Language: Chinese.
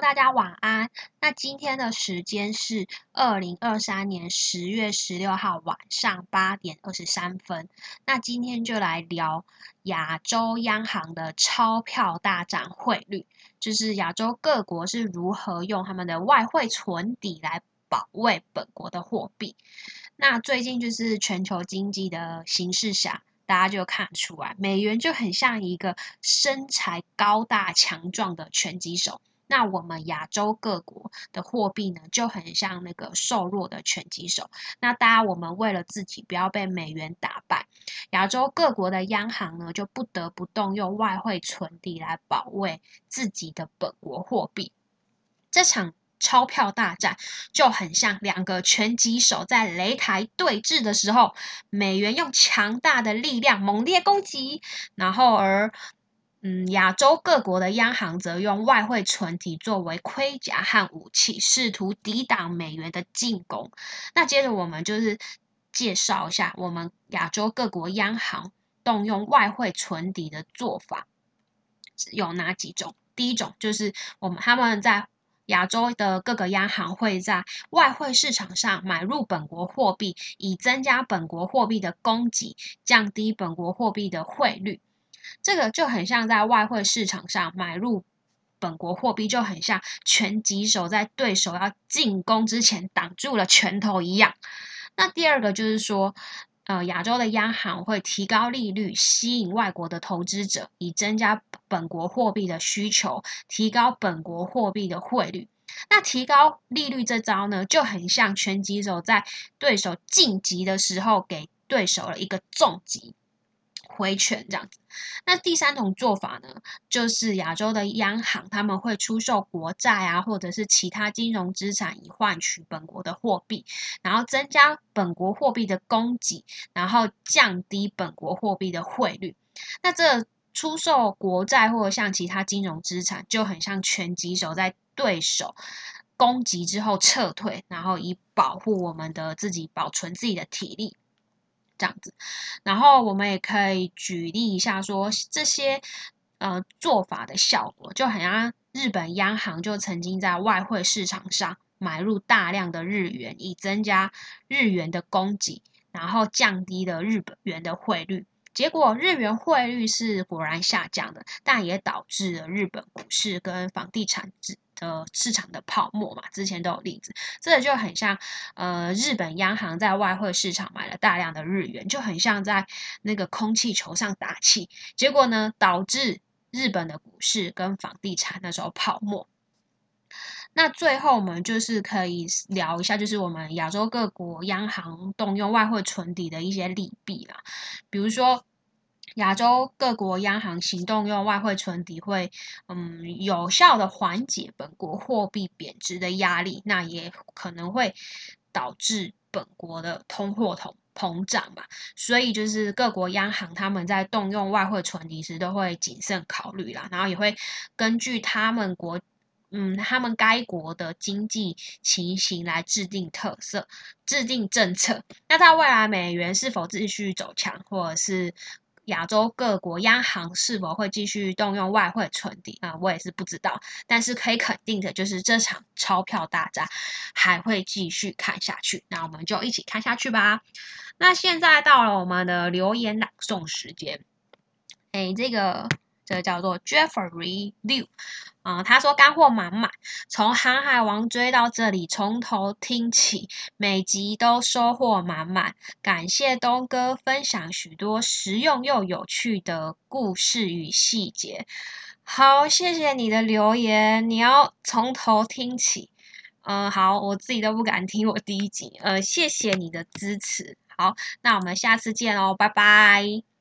大家晚安。那今天的时间是二零二三年十月十六号晚上八点二十三分。那今天就来聊亚洲央行的钞票大战汇率，就是亚洲各国是如何用他们的外汇存底来保卫本国的货币。那最近就是全球经济的形势下。大家就看出来，美元就很像一个身材高大强壮的拳击手。那我们亚洲各国的货币呢，就很像那个瘦弱的拳击手。那大家我们为了自己不要被美元打败，亚洲各国的央行呢，就不得不动用外汇存底来保卫自己的本国货币。这场。钞票大战就很像两个拳击手在擂台对峙的时候，美元用强大的力量猛烈攻击，然后而嗯亚洲各国的央行则用外汇存底作为盔甲和武器，试图抵挡美元的进攻。那接着我们就是介绍一下我们亚洲各国央行动用外汇存底的做法有哪几种？第一种就是我们他们在亚洲的各个央行会在外汇市场上买入本国货币，以增加本国货币的供给，降低本国货币的汇率。这个就很像在外汇市场上买入本国货币，就很像拳击手在对手要进攻之前挡住了拳头一样。那第二个就是说。呃，亚洲的央行会提高利率，吸引外国的投资者，以增加本国货币的需求，提高本国货币的汇率。那提高利率这招呢，就很像拳击手在对手晋级的时候，给对手了一个重击。挥权这样子，那第三种做法呢，就是亚洲的央行他们会出售国债啊，或者是其他金融资产以换取本国的货币，然后增加本国货币的供给，然后降低本国货币的汇率。那这出售国债或者像其他金融资产，就很像拳击手在对手攻击之后撤退，然后以保护我们的自己，保存自己的体力。这样子，然后我们也可以举例一下，说这些呃做法的效果，就很像日本央行就曾经在外汇市场上买入大量的日元，以增加日元的供给，然后降低了日本元的汇率。结果日元汇率是果然下降的，但也导致了日本股市跟房地产的市场的泡沫嘛，之前都有例子，这个就很像，呃，日本央行在外汇市场买了大量的日元，就很像在那个空气球上打气，结果呢，导致日本的股市跟房地产那时候泡沫。那最后我们就是可以聊一下，就是我们亚洲各国央行动用外汇存底的一些利弊啦，比如说。亚洲各国央行行动用外汇存底，会嗯有效的缓解本国货币贬值的压力，那也可能会导致本国的通货膨膨胀嘛。所以就是各国央行他们在动用外汇存底时，都会谨慎考虑啦，然后也会根据他们国嗯他们该国的经济情形来制定特色、制定政策。那在未来美元是否继续走强，或者是？亚洲各国央行是否会继续动用外汇存底啊？我也是不知道。但是可以肯定的就是这场钞票大战还会继续看下去。那我们就一起看下去吧。那现在到了我们的留言朗诵时间。哎，这个。这叫做 Jeffrey Liu，啊，他说干货满满，从航海王追到这里，从头听起，每集都收获满满。感谢东哥分享许多实用又有趣的故事与细节。好，谢谢你的留言，你要从头听起。嗯，好，我自己都不敢听我第一集。呃，谢谢你的支持。好，那我们下次见哦，拜拜。